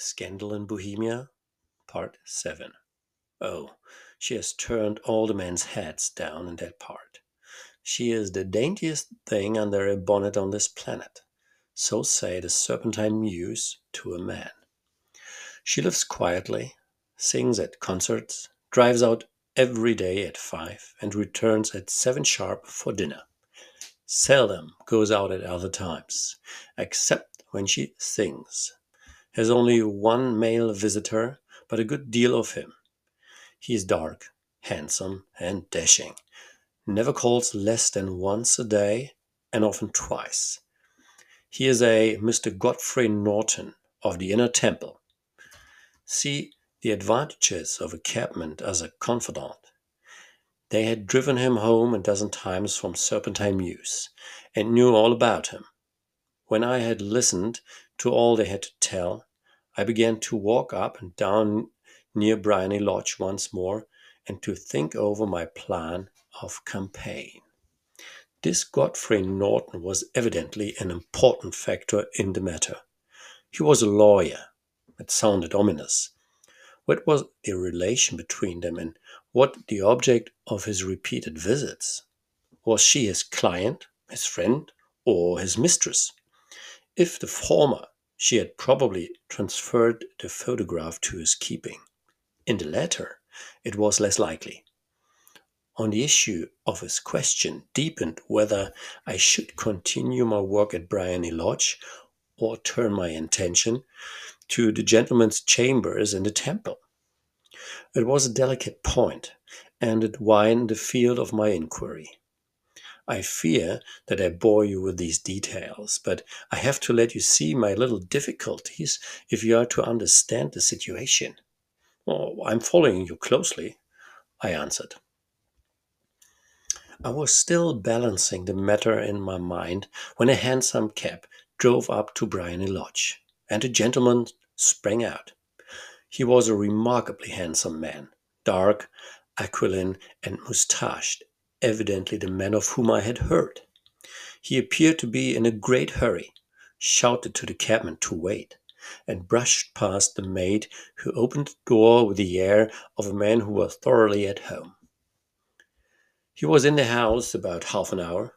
Scandal in Bohemia, Part 7. Oh, she has turned all the men's heads down in that part. She is the daintiest thing under a bonnet on this planet. So say the Serpentine Mews to a man. She lives quietly, sings at concerts, drives out every day at five, and returns at seven sharp for dinner. Seldom goes out at other times, except when she sings has only one male visitor, but a good deal of him. He is dark, handsome, and dashing, never calls less than once a day, and often twice. He is a Mr. Godfrey Norton of the Inner Temple. See the advantages of a cabman as a confidant. They had driven him home a dozen times from Serpentine Mews, and knew all about him. When I had listened to all they had to tell, I began to walk up and down near Briony Lodge once more and to think over my plan of campaign. This Godfrey Norton was evidently an important factor in the matter. He was a lawyer. It sounded ominous. What was the relation between them and what the object of his repeated visits? Was she his client, his friend, or his mistress? If the former, she had probably transferred the photograph to his keeping. In the latter, it was less likely. On the issue of his question deepened whether I should continue my work at Briony Lodge or turn my attention to the gentleman's chambers in the temple. It was a delicate point, and it widened the field of my inquiry. I fear that I bore you with these details, but I have to let you see my little difficulties if you are to understand the situation. Oh, I'm following you closely, I answered. I was still balancing the matter in my mind when a hansom cab drove up to Briony Lodge, and a gentleman sprang out. He was a remarkably handsome man, dark, aquiline, and moustached, evidently the man of whom I had heard. He appeared to be in a great hurry, shouted to the cabman to wait, and brushed past the maid who opened the door with the air of a man who was thoroughly at home. He was in the house about half an hour,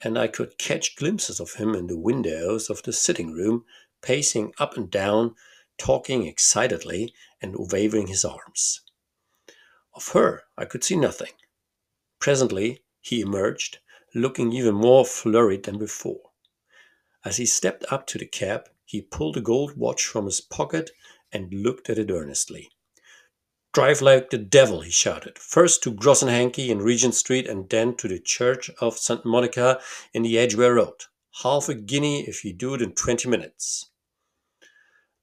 and I could catch glimpses of him in the windows of the sitting room, pacing up and down, talking excitedly, and waving his arms. Of her I could see nothing. Presently he emerged, looking even more flurried than before. As he stepped up to the cab, he pulled a gold watch from his pocket and looked at it earnestly. Drive like the devil, he shouted. First to Gross & Hankey in Regent Street and then to the Church of St. Monica in the Edgware Road. Half a guinea if you do it in twenty minutes.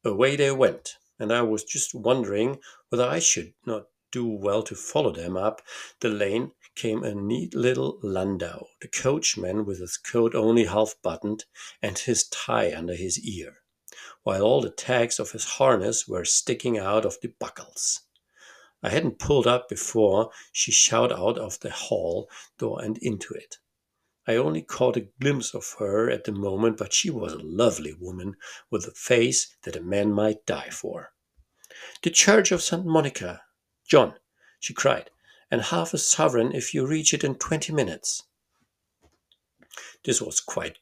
Away they went, and I was just wondering whether I should not do well to follow them up the lane came a neat little landau, the coachman with his coat only half buttoned and his tie under his ear, while all the tags of his harness were sticking out of the buckles. I hadn't pulled up before she shot out of the hall door and into it. I only caught a glimpse of her at the moment, but she was a lovely woman with a face that a man might die for. The Church of St. Monica, John, she cried and half a sovereign if you reach it in 20 minutes. This was quite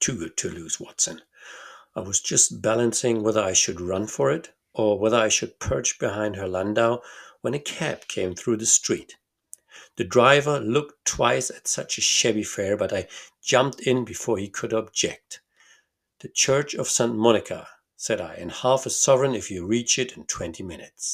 too good to lose, Watson. I was just balancing whether I should run for it or whether I should perch behind her landau when a cab came through the street. The driver looked twice at such a shabby fare, but I jumped in before he could object. The Church of St. Monica, said I, and half a sovereign if you reach it in twenty minutes.